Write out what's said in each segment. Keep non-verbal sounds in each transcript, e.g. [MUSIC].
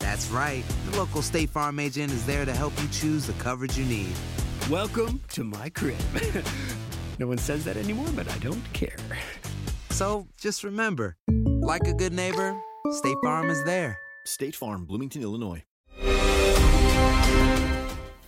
That's right. The local State Farm agent is there to help you choose the coverage you need. Welcome to my crib. [LAUGHS] no one says that anymore, but I don't care. So just remember, like a good neighbor, State Farm is there. State Farm, Bloomington, Illinois.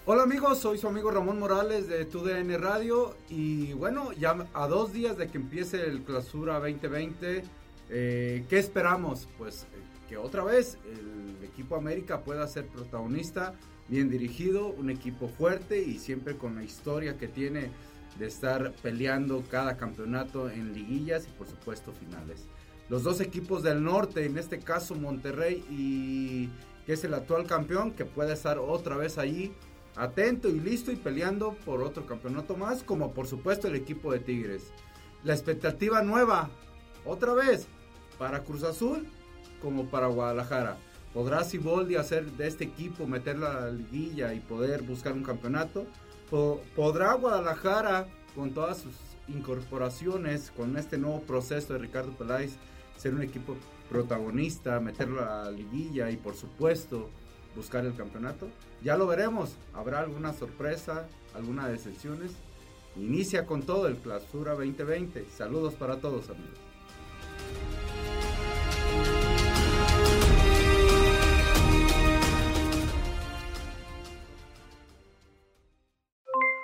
Hola amigos, soy su amigo Ramón Morales de TUDN Radio y bueno, ya a dos días de que empiece el Clausura 2020, eh, ¿qué esperamos? Pues eh, que otra vez el equipo América pueda ser protagonista, bien dirigido, un equipo fuerte y siempre con la historia que tiene de estar peleando cada campeonato en liguillas y por supuesto finales. Los dos equipos del norte, en este caso Monterrey y que es el actual campeón, que puede estar otra vez allí atento y listo y peleando por otro campeonato más, como por supuesto el equipo de Tigres. La expectativa nueva, otra vez, para Cruz Azul como para Guadalajara. ¿Podrá Siboldi hacer de este equipo, meterla a la liguilla y poder buscar un campeonato? Po- ¿Podrá Guadalajara, con todas sus incorporaciones, con este nuevo proceso de Ricardo Peláez, ser un equipo protagonista, meterlo a la liguilla y por supuesto buscar el campeonato? Ya lo veremos. ¿Habrá alguna sorpresa, alguna decepciones? Inicia con todo el Clausura 2020. Saludos para todos amigos.